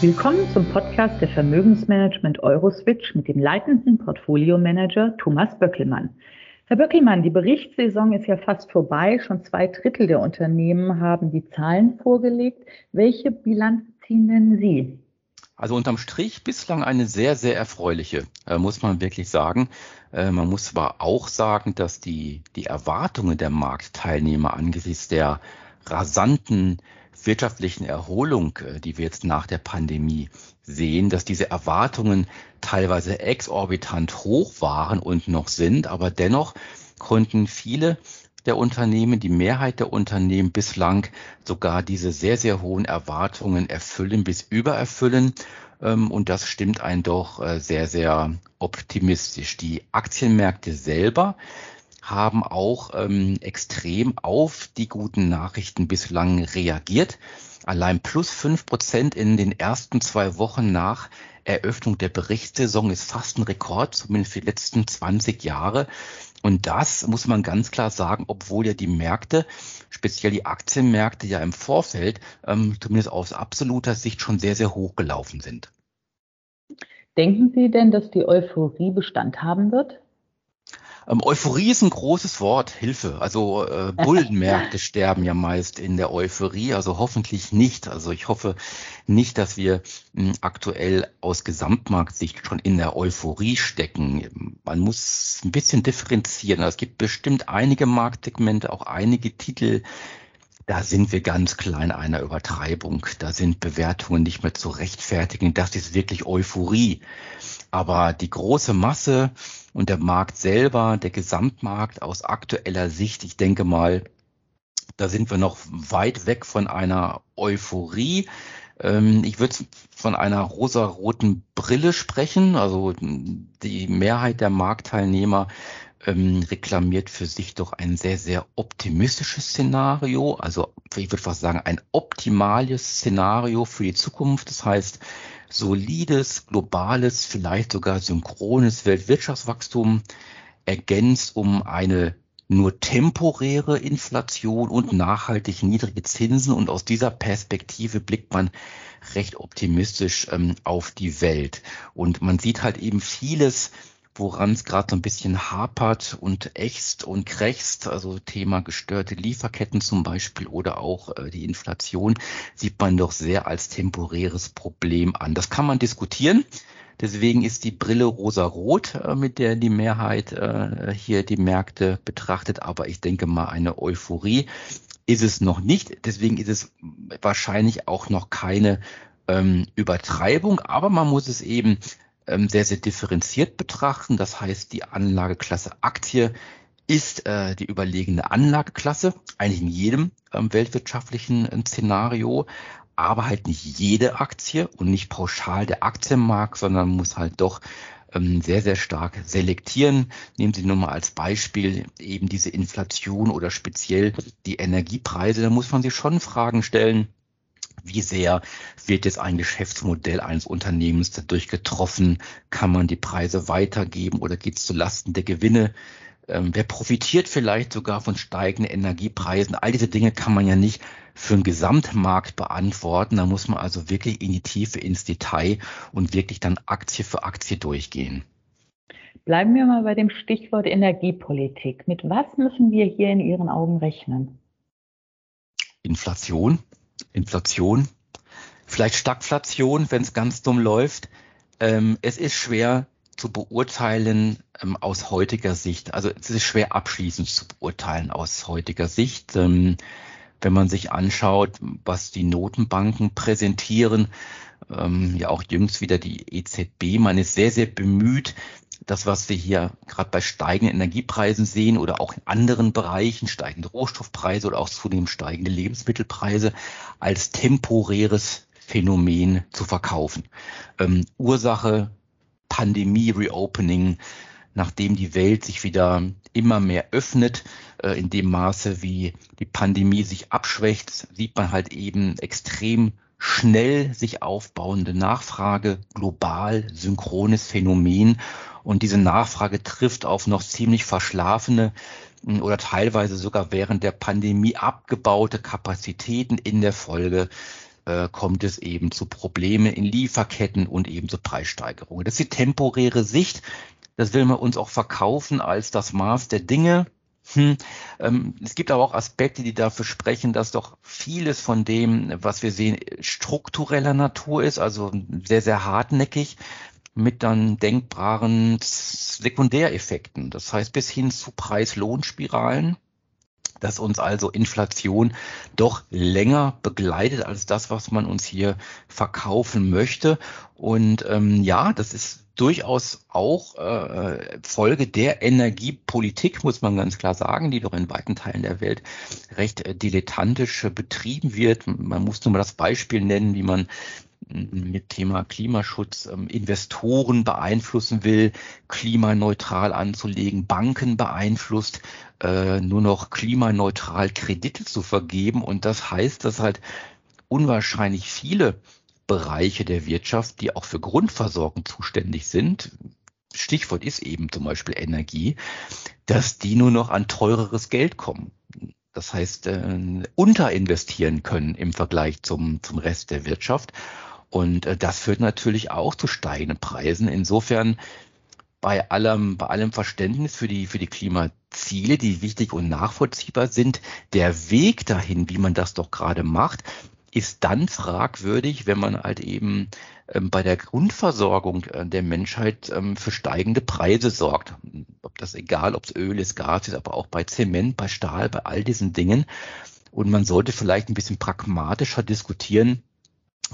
Willkommen zum Podcast der Vermögensmanagement Euroswitch mit dem leitenden Portfolio-Manager Thomas Böckelmann. Herr Böckelmann, die Berichtssaison ist ja fast vorbei. Schon zwei Drittel der Unternehmen haben die Zahlen vorgelegt. Welche Bilanz ziehen denn Sie? Also unterm Strich bislang eine sehr, sehr erfreuliche, äh, muss man wirklich sagen. Äh, man muss aber auch sagen, dass die, die Erwartungen der Marktteilnehmer angesichts der rasanten wirtschaftlichen Erholung, äh, die wir jetzt nach der Pandemie sehen, dass diese Erwartungen teilweise exorbitant hoch waren und noch sind, aber dennoch konnten viele der Unternehmen, die Mehrheit der Unternehmen bislang sogar diese sehr, sehr hohen Erwartungen erfüllen bis übererfüllen. Ähm, und das stimmt einen doch äh, sehr, sehr optimistisch. Die Aktienmärkte selber haben auch ähm, extrem auf die guten Nachrichten bislang reagiert. Allein plus fünf Prozent in den ersten zwei Wochen nach Eröffnung der Berichtssaison ist fast ein Rekord, zumindest für die letzten 20 Jahre. Und das muss man ganz klar sagen, obwohl ja die Märkte, speziell die Aktienmärkte ja im Vorfeld, ähm, zumindest aus absoluter Sicht schon sehr, sehr hoch gelaufen sind. Denken Sie denn, dass die Euphorie Bestand haben wird? Ähm, Euphorie ist ein großes Wort, Hilfe. Also äh, Bullenmärkte sterben ja meist in der Euphorie, also hoffentlich nicht. Also ich hoffe nicht, dass wir mh, hm, aktuell aus Gesamtmarktsicht schon in der Euphorie stecken. Man muss ein bisschen differenzieren. Also es gibt bestimmt einige Marktsegmente, auch einige Titel, da sind wir ganz klein einer Übertreibung. Da sind Bewertungen nicht mehr zu rechtfertigen. Das ist wirklich Euphorie. Aber die große Masse und der Markt selber, der Gesamtmarkt aus aktueller Sicht, ich denke mal, da sind wir noch weit weg von einer Euphorie. Ähm, ich würde von einer rosaroten Brille sprechen. Also die Mehrheit der Marktteilnehmer ähm, reklamiert für sich doch ein sehr, sehr optimistisches Szenario. Also ich würde fast sagen, ein optimales Szenario für die Zukunft. Das heißt, solides, globales, vielleicht sogar synchrones Weltwirtschaftswachstum ergänzt um eine nur temporäre Inflation und nachhaltig niedrige Zinsen. Und aus dieser Perspektive blickt man recht optimistisch ähm, auf die Welt. Und man sieht halt eben vieles, woran es gerade so ein bisschen hapert und ächzt und krächzt, also Thema gestörte Lieferketten zum Beispiel oder auch äh, die Inflation, sieht man doch sehr als temporäres Problem an. Das kann man diskutieren. Deswegen ist die Brille rosa-rot, äh, mit der die Mehrheit äh, hier die Märkte betrachtet. Aber ich denke mal, eine Euphorie ist es noch nicht. Deswegen ist es wahrscheinlich auch noch keine ähm, Übertreibung. Aber man muss es eben ähm, sehr, sehr differenziert betrachten. Das heißt, die Anlageklasse Aktie ist äh, die überlegene Anlageklasse, eigentlich in jedem ähm, weltwirtschaftlichen äh, Szenario, aber halt nicht jede Aktie und nicht pauschal der Aktienmarkt, sondern muss halt doch ähm, sehr, sehr stark selektieren. Nehmen Sie nur mal als Beispiel eben diese Inflation oder speziell die Energiepreise. Da muss man sich schon Fragen stellen, wie sehr wird jetzt ein Geschäftsmodell eines Unternehmens dadurch getroffen? Kann man die Preise weitergeben oder geht es zulasten der Gewinne? Ähm, wer profitiert vielleicht sogar von steigenden Energiepreisen? All diese Dinge kann man ja nicht für den Gesamtmarkt beantworten. Da muss man also wirklich in die Tiefe, ins Detail und wirklich dann Aktie für Aktie durchgehen. Bleiben wir mal bei dem Stichwort Energiepolitik. Mit was müssen wir hier in Ihren Augen rechnen? Inflation, Inflation, vielleicht Stagflation, wenn es ganz dumm läuft. Ähm, es ist schwer zu beurteilen ähm, aus heutiger Sicht. Also es ist schwer abschließend zu beurteilen aus heutiger Sicht. Ähm, wenn man sich anschaut, was die Notenbanken präsentieren, ähm, ja auch jüngst wieder die EZB, man ist sehr, sehr bemüht, das, was wir hier gerade bei steigenden Energiepreisen sehen oder auch in anderen Bereichen, steigende Rohstoffpreise oder auch zunehmend steigende Lebensmittelpreise, als temporäres Phänomen zu verkaufen. Ähm, Ursache Pandemie, Reopening, nachdem die Welt sich wieder immer mehr öffnet, äh, in dem Maße, wie die Pandemie sich abschwächt, sieht man halt eben extrem schnell sich aufbauende Nachfrage, global synchrones Phänomen. Und diese Nachfrage trifft auf noch ziemlich verschlafene hm, oder teilweise sogar während der Pandemie abgebaute Kapazitäten in der Folge äh, kommt es eben zu Probleme in Lieferketten und eben zu Preissteigerungen. Das ist die temporäre Sicht. Das will man uns auch verkaufen als das Maß der Dinge. Hm. Ähm, es gibt aber auch Aspekte, die dafür sprechen, dass doch vieles von dem, was wir sehen, struktureller Natur ist, also sehr, sehr hartnäckig mit dann denkbaren Sekundäreffekten. Das heißt bis hin zu Preis-Lohn-Spiralen dass uns also Inflation doch länger begleitet als das, was man uns hier verkaufen möchte. Und ähm, ja, das ist durchaus auch äh, Folge der Energiepolitik, muss man ganz klar sagen, die doch in weiten Teilen der Welt recht äh, dilettantisch äh, betrieben wird. Man muss nur mal das Beispiel nennen, wie man mit Thema Klimaschutz ähm, Investoren beeinflussen will, klimaneutral anzulegen, Banken beeinflusst, äh, nur noch klimaneutral Kredite zu vergeben. Und das heißt, dass halt unwahrscheinlich viele Bereiche der Wirtschaft, die auch für Grundversorgung zuständig sind, Stichwort ist eben zum Beispiel Energie, dass die nur noch an teureres Geld kommen. Das heißt, äh, unterinvestieren können im Vergleich zum, zum Rest der Wirtschaft. Und äh, das führt natürlich auch zu steigenden Preisen. Insofern bei allem, bei allem Verständnis für die, für die Klimaziele, die wichtig und nachvollziehbar sind, der Weg dahin, wie man das doch gerade macht, ist dann fragwürdig, wenn man halt eben ähm, bei der Grundversorgung äh, der Menschheit ähm, für steigende Preise sorgt. Ob das egal, ob es Öl ist, Gas ist, aber auch bei Zement, bei Stahl, bei all diesen Dingen. Und man sollte vielleicht ein bisschen pragmatischer diskutieren,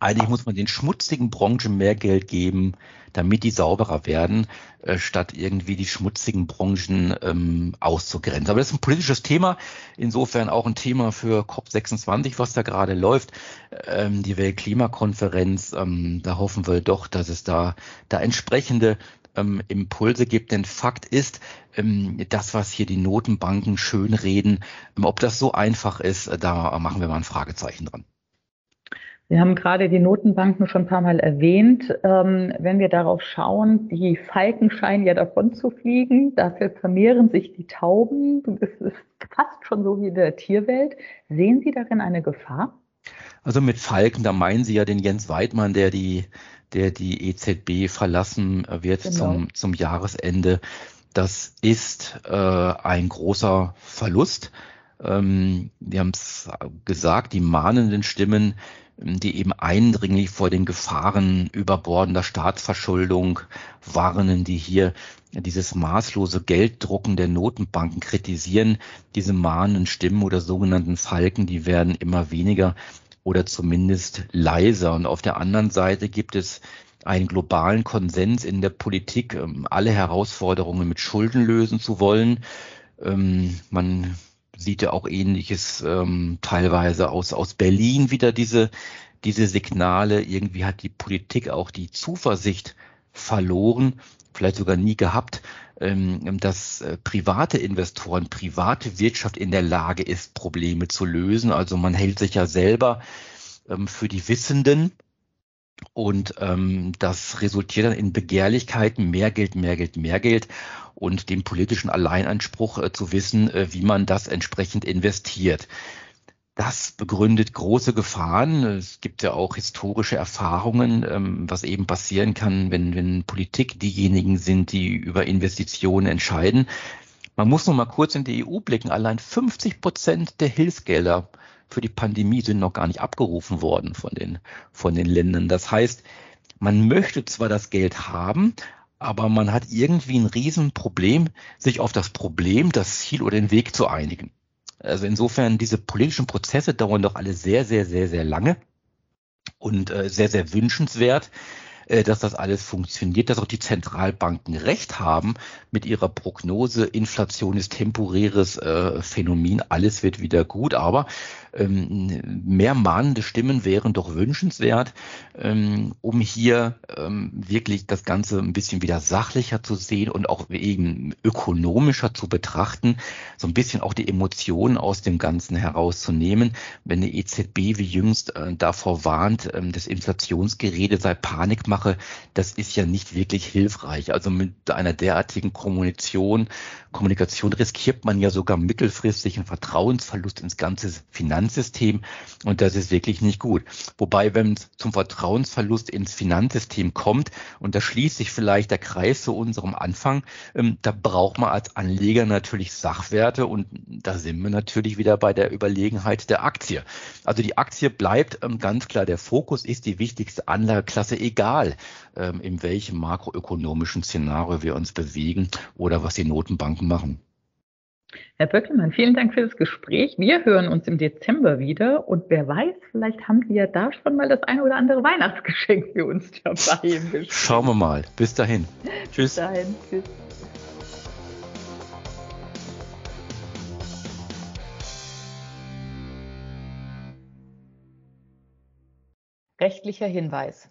eigentlich muss man den schmutzigen Branchen mehr Geld geben, damit die sauberer werden, äh, statt irgendwie die schmutzigen Branchen ähm, auszugrenzen. Aber das ist ein politisches Thema, insofern auch ein Thema für COP26, was da gerade läuft, ähm, die Weltklimakonferenz. Ähm, da hoffen wir doch, dass es da, da entsprechende ähm, Impulse gibt. Denn Fakt ist, ähm, das, was hier die Notenbanken schönreden, ähm, ob das so einfach ist, äh, da machen wir mal ein Fragezeichen dran. Sie haben gerade die Notenbanken schon ein paar Mal erwähnt. Ähm, wenn wir darauf schauen, die Falken scheinen ja davon zu fliegen. Dafür vermehren sich die Tauben. Das ist fast schon so wie in der Tierwelt. Sehen Sie darin eine Gefahr? Also mit Falken, da meinen Sie ja den Jens Weidmann, der die, der die EZB verlassen wird genau. zum, zum Jahresende. Das ist äh, ein großer Verlust. Ähm, wir haben es gesagt, die mahnenden Stimmen die eben eindringlich vor den Gefahren überbordender Staatsverschuldung warnen, die hier dieses maßlose Gelddrucken der Notenbanken kritisieren. Diese mahnenden Stimmen oder sogenannten Falken, die werden immer weniger oder zumindest leiser. Und auf der anderen Seite gibt es einen globalen Konsens in der Politik, ähm, alle Herausforderungen mit Schulden lösen zu wollen. Ähm, man sieht ja auch ähnliches ähm, teilweise aus, aus Berlin wieder diese, diese Signale. Irgendwie hat die Politik auch die Zuversicht verloren, vielleicht sogar nie gehabt, ähm, dass äh, private Investoren, private Wirtschaft in der Lage ist, Probleme zu lösen. Also man hält sich ja selber ähm, für die Wissenden und ähm, das resultiert dann in Begehrlichkeiten, mehr Geld, mehr Geld, mehr Geld und dem politischen Alleinanspruch äh, zu wissen, äh, wie man das entsprechend investiert. Das begründet große Gefahren. Es gibt ja auch historische Erfahrungen, ähm, was eben passieren kann, wenn, wenn Politik diejenigen sind, die über Investitionen entscheiden. Man muss noch mal kurz in die EU blicken. Allein 50 Prozent der Hilfsgelder für die Pandemie sind noch gar nicht abgerufen worden von den, von den Ländern. Das heißt, man möchte zwar das Geld haben, aber man hat irgendwie ein Riesenproblem, sich auf das Problem, das Ziel oder den Weg zu einigen. Also insofern, diese politischen Prozesse dauern doch alle sehr, sehr, sehr, sehr lange und äh, sehr, sehr wünschenswert. Äh, dass das alles funktioniert, dass auch die Zentralbanken recht haben mit ihrer Prognose, Inflation ist temporäres äh, Phänomen, alles wird wieder gut, aber ähm, mehr mahnende Stimmen wären doch wünschenswert, ähm, um hier ähm, wirklich das Ganze ein bisschen wieder sachlicher zu sehen und auch eben ökonomischer zu betrachten, so ein bisschen auch die Emotionen aus dem Ganzen herauszunehmen. Wenn die EZB wie jüngst äh, davor warnt, das Inflationsgerede sei Panikmache, mache, das ist ja nicht wirklich hilfreich. Also mit einer derartigen Kommunikation, Kommunikation riskiert man ja sogar mittelfristig einen Vertrauensverlust ins ganze Finanzsystem und das ist wirklich nicht gut. Wobei, wenn es zum Vertrauensverlust ins Finanzsystem kommt und da schließt sich vielleicht der Kreis zu unserem Anfang, ähm, da braucht man als Anleger natürlich Sachwerte und da sind wir natürlich wieder bei der Überlegenheit der Aktie. Also die Aktie bleibt ähm, ganz klar der Fokus, ist die wichtigste Anlageklasse, egal ähm, in welchem makroökonomischen Szenario wir uns bewegen oder was die Notenbanken machen. Herr Böckelmann, vielen Dank für das Gespräch. Wir hören uns im Dezember wieder und wer weiß, vielleicht haben Sie ja da schon mal das eine oder andere Weihnachtsgeschenk für uns dabei. Schauen wir mal. Bis dahin. Tschüss. Bis dahin. Tschüss. Rechtlicher Hinweis.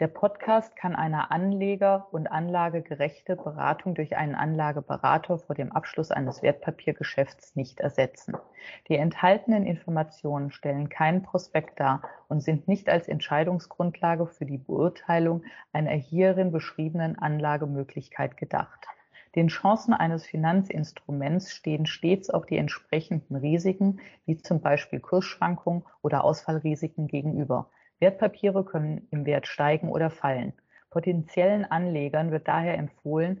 Der Podcast kann eine Anleger- und anlagegerechte Beratung durch einen Anlageberater vor dem Abschluss eines Wertpapiergeschäfts nicht ersetzen. Die enthaltenen Informationen stellen keinen Prospekt dar und sind nicht als Entscheidungsgrundlage für die Beurteilung einer hierin beschriebenen Anlagemöglichkeit gedacht. Den Chancen eines Finanzinstruments stehen stets auch die entsprechenden Risiken, wie zum Beispiel Kursschwankungen oder Ausfallrisiken gegenüber. Wertpapiere können im Wert steigen oder fallen. Potenziellen Anlegern wird daher empfohlen,